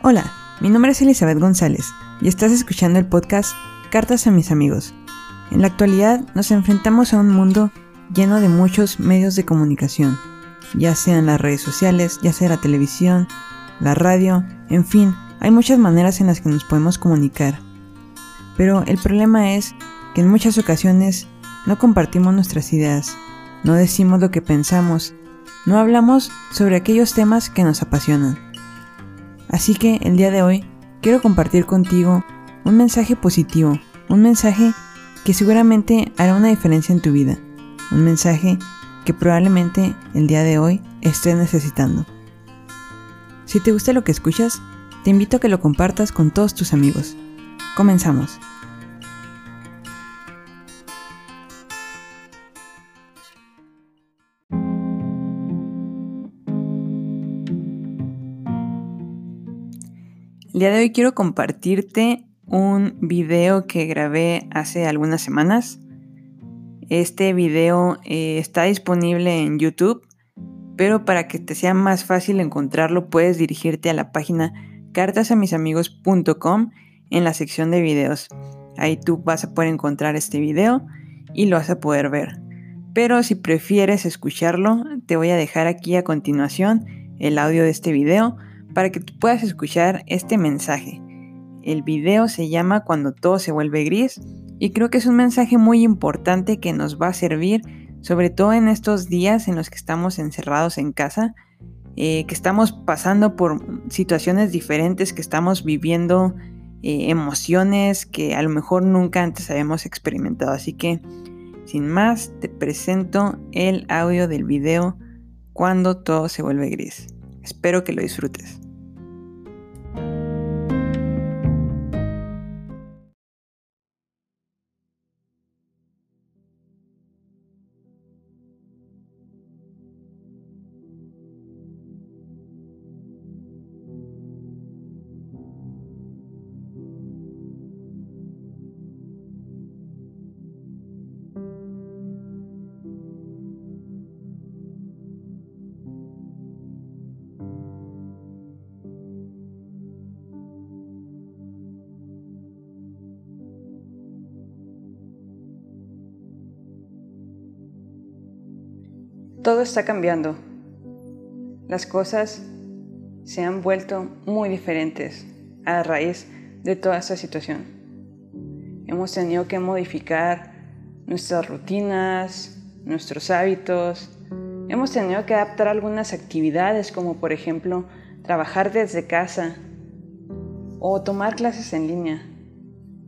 Hola, mi nombre es Elizabeth González y estás escuchando el podcast Cartas a mis amigos. En la actualidad nos enfrentamos a un mundo lleno de muchos medios de comunicación, ya sean las redes sociales, ya sea la televisión, la radio, en fin, hay muchas maneras en las que nos podemos comunicar. Pero el problema es que en muchas ocasiones no compartimos nuestras ideas, no decimos lo que pensamos, no hablamos sobre aquellos temas que nos apasionan. Así que el día de hoy quiero compartir contigo un mensaje positivo, un mensaje que seguramente hará una diferencia en tu vida, un mensaje que probablemente el día de hoy estés necesitando. Si te gusta lo que escuchas, te invito a que lo compartas con todos tus amigos. Comenzamos. El día de hoy quiero compartirte un video que grabé hace algunas semanas. Este video eh, está disponible en YouTube, pero para que te sea más fácil encontrarlo puedes dirigirte a la página cartasamisamigos.com en la sección de videos. Ahí tú vas a poder encontrar este video y lo vas a poder ver. Pero si prefieres escucharlo, te voy a dejar aquí a continuación el audio de este video para que tú puedas escuchar este mensaje. El video se llama Cuando todo se vuelve gris y creo que es un mensaje muy importante que nos va a servir sobre todo en estos días en los que estamos encerrados en casa, eh, que estamos pasando por situaciones diferentes, que estamos viviendo eh, emociones que a lo mejor nunca antes habíamos experimentado. Así que, sin más, te presento el audio del video Cuando todo se vuelve gris. Espero que lo disfrutes. Todo está cambiando. Las cosas se han vuelto muy diferentes a raíz de toda esta situación. Hemos tenido que modificar nuestras rutinas, nuestros hábitos. Hemos tenido que adaptar algunas actividades como por ejemplo trabajar desde casa o tomar clases en línea.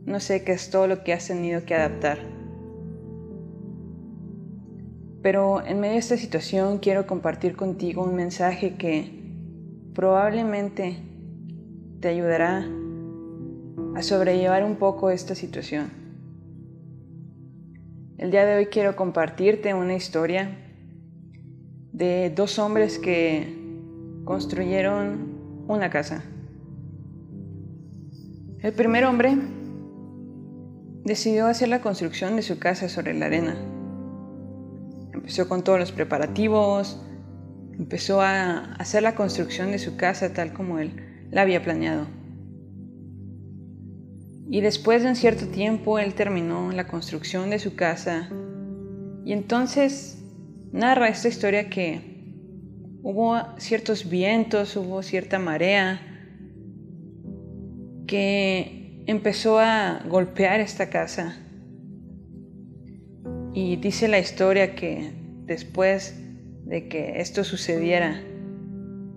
No sé qué es todo lo que has tenido que adaptar. Pero en medio de esta situación quiero compartir contigo un mensaje que probablemente te ayudará a sobrellevar un poco esta situación. El día de hoy quiero compartirte una historia de dos hombres que construyeron una casa. El primer hombre decidió hacer la construcción de su casa sobre la arena empezó con todos los preparativos, empezó a hacer la construcción de su casa tal como él la había planeado. Y después de un cierto tiempo él terminó la construcción de su casa y entonces narra esta historia que hubo ciertos vientos, hubo cierta marea que empezó a golpear esta casa y dice la historia que después de que esto sucediera,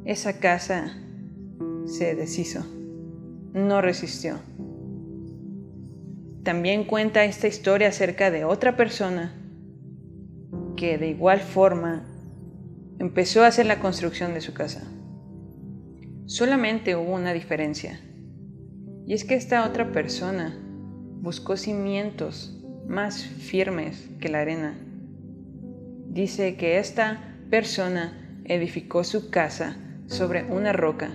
esa casa se deshizo, no resistió. También cuenta esta historia acerca de otra persona que de igual forma empezó a hacer la construcción de su casa. Solamente hubo una diferencia, y es que esta otra persona buscó cimientos más firmes que la arena. Dice que esta persona edificó su casa sobre una roca.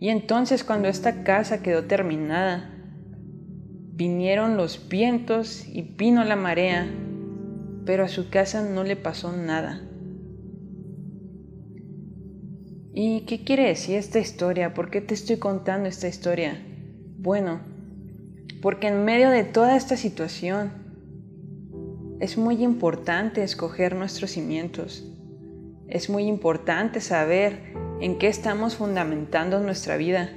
Y entonces cuando esta casa quedó terminada, vinieron los vientos y vino la marea, pero a su casa no le pasó nada. ¿Y qué quiere decir esta historia? ¿Por qué te estoy contando esta historia? Bueno, porque en medio de toda esta situación es muy importante escoger nuestros cimientos. Es muy importante saber en qué estamos fundamentando nuestra vida.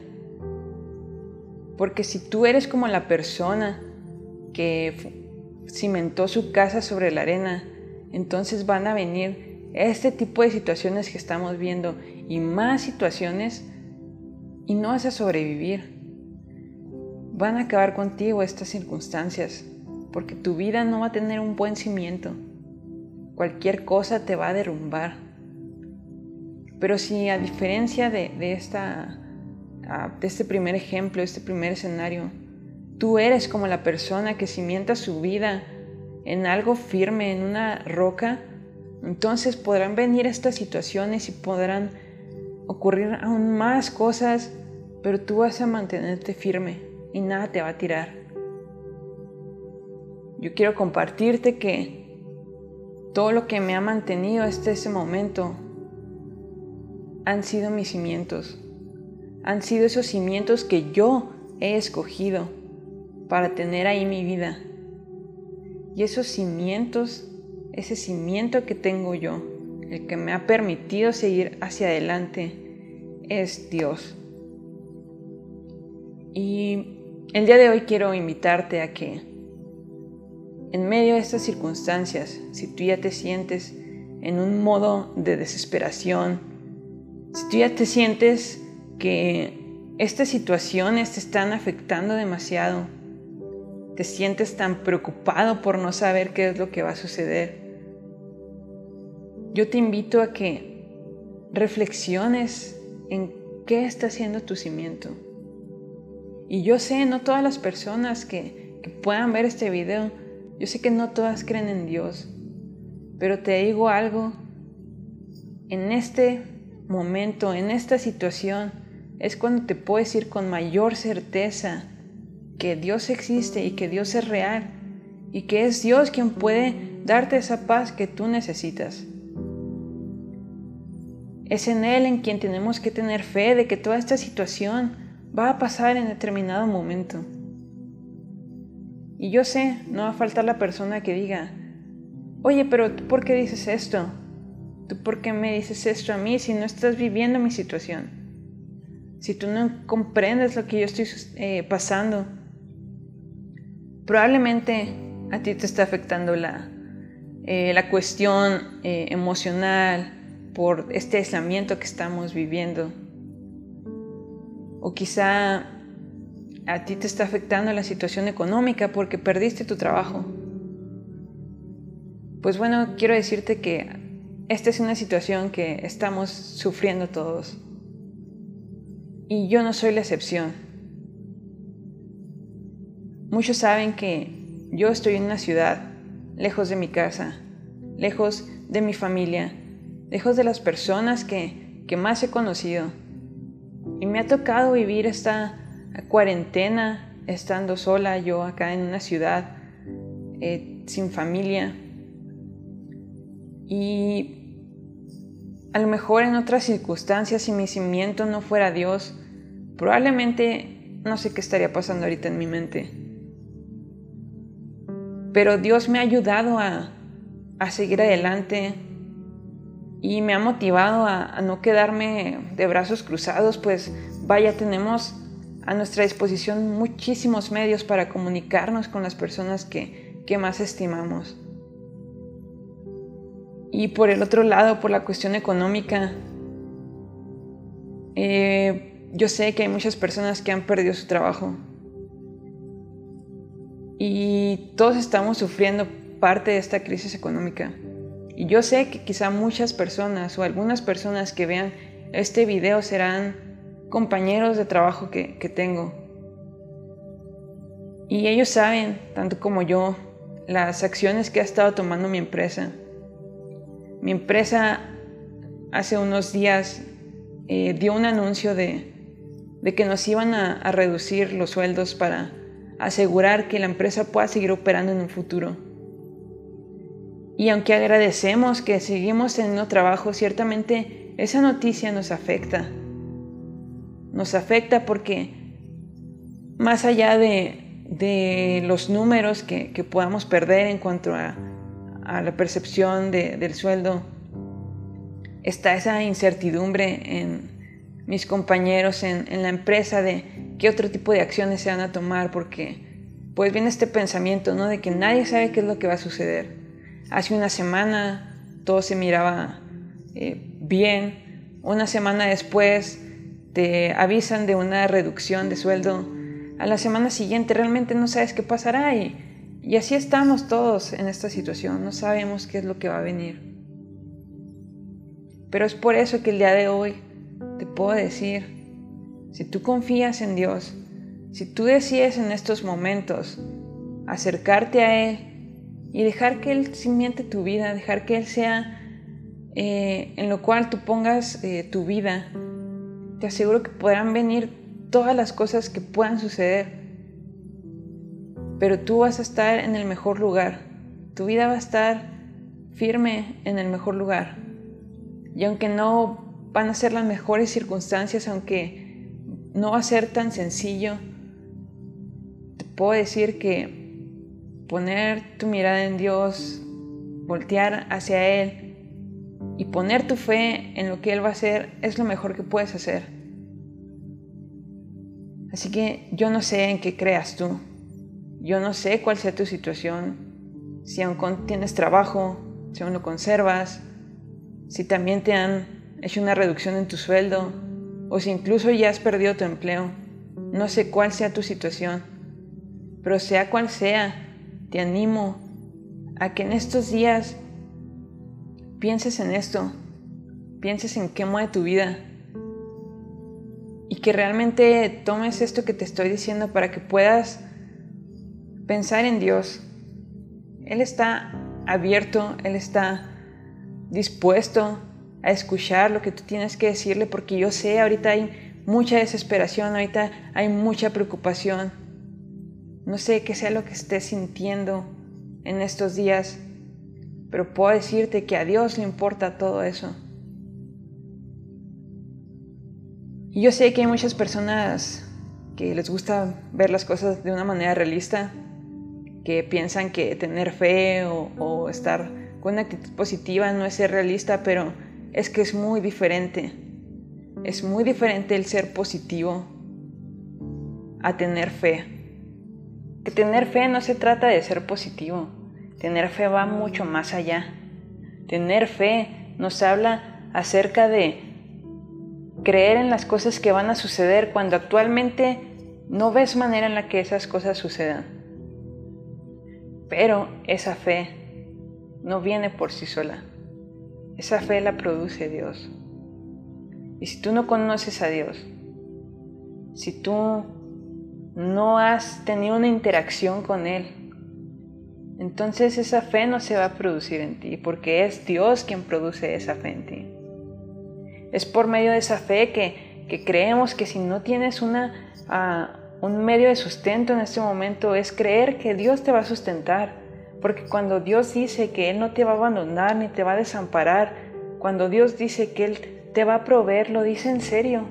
Porque si tú eres como la persona que cimentó su casa sobre la arena, entonces van a venir este tipo de situaciones que estamos viendo y más situaciones y no vas a sobrevivir. Van a acabar contigo estas circunstancias porque tu vida no va a tener un buen cimiento. Cualquier cosa te va a derrumbar. Pero si a diferencia de, esta, ah, de este primer ejemplo, este primer escenario, tú eres como la persona que cimienta su vida en algo firme, en una roca, entonces podrán venir estas situaciones y podrán ocurrir aún más cosas, pero tú vas a mantenerte firme y nada te va a tirar. Yo quiero compartirte que todo lo que me ha mantenido hasta ese momento han sido mis cimientos. Han sido esos cimientos que yo he escogido para tener ahí mi vida. Y esos cimientos, ese cimiento que tengo yo, el que me ha permitido seguir hacia adelante, es Dios. Y el día de hoy quiero invitarte a que en medio de estas circunstancias, si tú ya te sientes en un modo de desesperación, si tú ya te sientes que estas situaciones te están afectando demasiado, te sientes tan preocupado por no saber qué es lo que va a suceder, yo te invito a que reflexiones en qué está haciendo tu cimiento. Y yo sé, no todas las personas que, que puedan ver este video, yo sé que no todas creen en Dios, pero te digo algo, en este momento, en esta situación, es cuando te puedes ir con mayor certeza que Dios existe y que Dios es real y que es Dios quien puede darte esa paz que tú necesitas. Es en Él en quien tenemos que tener fe de que toda esta situación va a pasar en determinado momento. Y yo sé, no va a faltar la persona que diga, oye, pero ¿tú por qué dices esto? ¿Tú por qué me dices esto a mí si no estás viviendo mi situación? Si tú no comprendes lo que yo estoy eh, pasando, probablemente a ti te está afectando la, eh, la cuestión eh, emocional por este aislamiento que estamos viviendo. O quizá a ti te está afectando la situación económica porque perdiste tu trabajo. Pues bueno, quiero decirte que esta es una situación que estamos sufriendo todos. Y yo no soy la excepción. Muchos saben que yo estoy en una ciudad, lejos de mi casa, lejos de mi familia, lejos de las personas que, que más he conocido. Y me ha tocado vivir esta cuarentena estando sola yo acá en una ciudad eh, sin familia. Y a lo mejor en otras circunstancias, si mi cimiento no fuera Dios, probablemente no sé qué estaría pasando ahorita en mi mente. Pero Dios me ha ayudado a, seguir adelante y me ha motivado a, no quedarme de brazos cruzados, pues vaya, tenemos a nuestra disposición muchísimos medios para comunicarnos con las personas que, más estimamos. Y por el otro lado, por la cuestión económica, eh, yo sé que hay muchas personas que han perdido su trabajo y todos estamos sufriendo parte de esta crisis económica. Y yo sé que quizá muchas personas o algunas personas que vean este video serán compañeros de trabajo que, que tengo. Y ellos saben, tanto como yo, las acciones que ha estado tomando mi empresa. Mi empresa hace unos días eh, dio un anuncio de, de, que nos iban a, a reducir los sueldos para asegurar que la empresa pueda seguir operando en un futuro. Y aunque agradecemos que seguimos teniendo trabajo, ciertamente esa noticia nos afecta. Nos afecta porque más allá de, los números que, podamos perder en cuanto a, la percepción del sueldo, está esa incertidumbre en mis compañeros, en, en la empresa, de qué otro tipo de acciones se van a tomar, porque pues viene este pensamiento, ¿no? De que nadie sabe qué es lo que va a suceder. Hace una semana todo se miraba eh, bien, una semana después te avisan de una reducción de sueldo, a la semana siguiente realmente no sabes qué pasará y, y así estamos todos en esta situación, no sabemos qué es lo que va a venir. Pero es por eso que el día de hoy te puedo decir, si tú confías en Dios, si tú decides en estos momentos acercarte a Él y dejar que Él simiente tu vida, dejar que Él sea eh, en lo cual tú pongas eh, tu vida, te aseguro que podrán venir todas las cosas que puedan suceder. Pero tú vas a estar en el mejor lugar. Tu vida va a estar firme en el mejor lugar. Y aunque no van a ser las mejores circunstancias, aunque no va a ser tan sencillo, te puedo decir que poner tu mirada en Dios, voltear hacia Él y poner tu fe en lo que Él va a hacer es lo mejor que puedes hacer. Así que yo no sé en qué creas tú. Yo no sé cuál sea tu situación. Si aún tienes trabajo, si aún lo conservas, si también te han hecho una reducción en tu sueldo o si incluso ya has perdido tu empleo. No sé cuál sea tu situación, pero sea cual sea, te animo a que en estos días pienses en esto, pienses en qué mueve tu vida y que realmente tomes esto que te estoy diciendo para que puedas pensar en Dios. Él está abierto, Él está dispuesto a escuchar lo que tú tienes que decirle porque yo sé, ahorita hay mucha desesperación, ahorita hay mucha preocupación. No sé qué sea lo que estés sintiendo en estos días, pero puedo decirte que a Dios le importa todo eso. Y yo sé que hay muchas personas que les gusta ver las cosas de una manera realista, que piensan que tener fe o, estar con una actitud positiva no es ser realista, pero es que es muy diferente. Es muy diferente el ser positivo a tener fe. Que tener fe no se trata de ser positivo. Tener fe va mucho más allá. Tener fe nos habla acerca de creer en las cosas que van a suceder cuando actualmente no ves manera en la que esas cosas sucedan. Pero esa fe no viene por sí sola. Esa fe la produce Dios. Y si tú no conoces a Dios, si tú no has tenido una interacción con Él, entonces esa fe no se va a producir en ti, porque es Dios quien produce esa fe en ti. Es por medio de esa fe que, creemos que si no tienes una, ah, un medio de sustento en este momento, es creer que Dios te va a sustentar. Porque cuando Dios dice que Él no te va a abandonar ni te va a desamparar, cuando Dios dice que Él te va a proveer, lo dice en serio.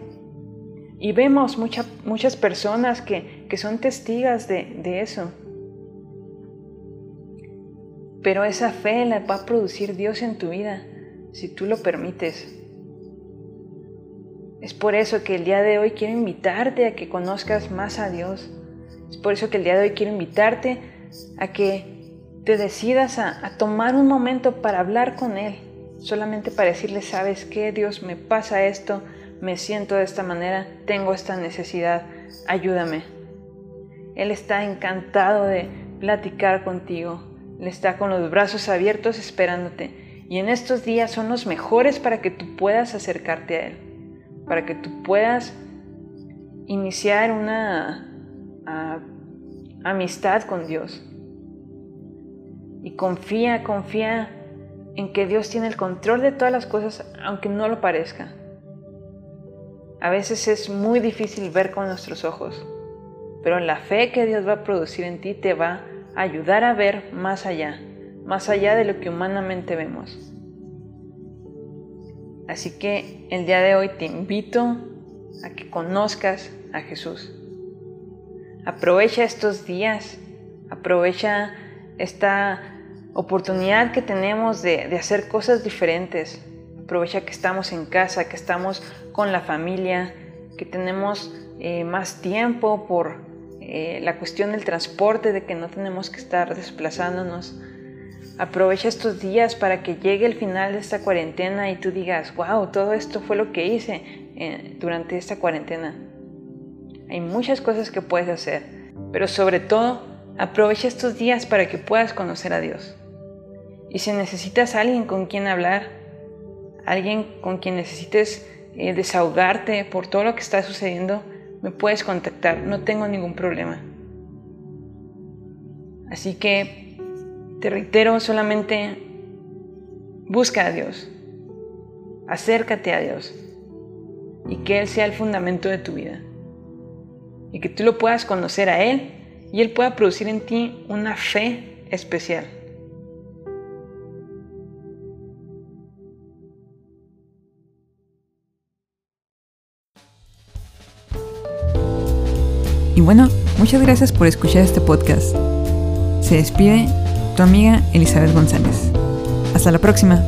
Y vemos muchas personas que, son testigas de, de eso. Pero esa fe la va a producir Dios en tu vida, si tú lo permites. Es por eso que el día de hoy quiero invitarte a que conozcas más a Dios. Es por eso que el día de hoy quiero invitarte a que te decidas a, tomar un momento para hablar con Él. Solamente para decirle, sabes qué, Dios, me pasa esto, me siento de esta manera, tengo esta necesidad, ayúdame. Él está encantado de platicar contigo. Él está con los brazos abiertos esperándote. Y en estos días son los mejores para que tú puedas acercarte a Él para que tú puedas iniciar una amistad con Dios. Y confía, confía en que Dios tiene el control de todas las cosas, aunque no lo parezca. A veces es muy difícil ver con nuestros ojos, pero la fe que Dios va a producir en ti te va a ayudar a ver más allá, más allá de lo que humanamente vemos. Así que el día de hoy te invito a que conozcas a Jesús. Aprovecha estos días, aprovecha esta oportunidad que tenemos de, hacer cosas diferentes. Aprovecha que estamos en casa, que estamos con la familia, que tenemos eh, más tiempo por eh, la cuestión del transporte, de que no tenemos que estar desplazándonos. Aprovecha estos días para que llegue el final de esta cuarentena y tú digas, wow, todo esto fue lo que hice eh, durante esta cuarentena. Hay muchas cosas que puedes hacer, pero sobre todo aprovecha estos días para que puedas conocer a Dios. Y si necesitas alguien con quien hablar, alguien con quien necesites eh, desahogarte por todo lo que está sucediendo, me puedes contactar, no tengo ningún problema. Así que te reitero solamente, busca a Dios, acércate a Dios y que Él sea el fundamento de tu vida. Y que tú lo puedas conocer a Él y Él pueda producir en ti una fe especial. Y bueno, muchas gracias por escuchar este podcast. Se despide tu amiga Elizabeth González. Hasta la próxima.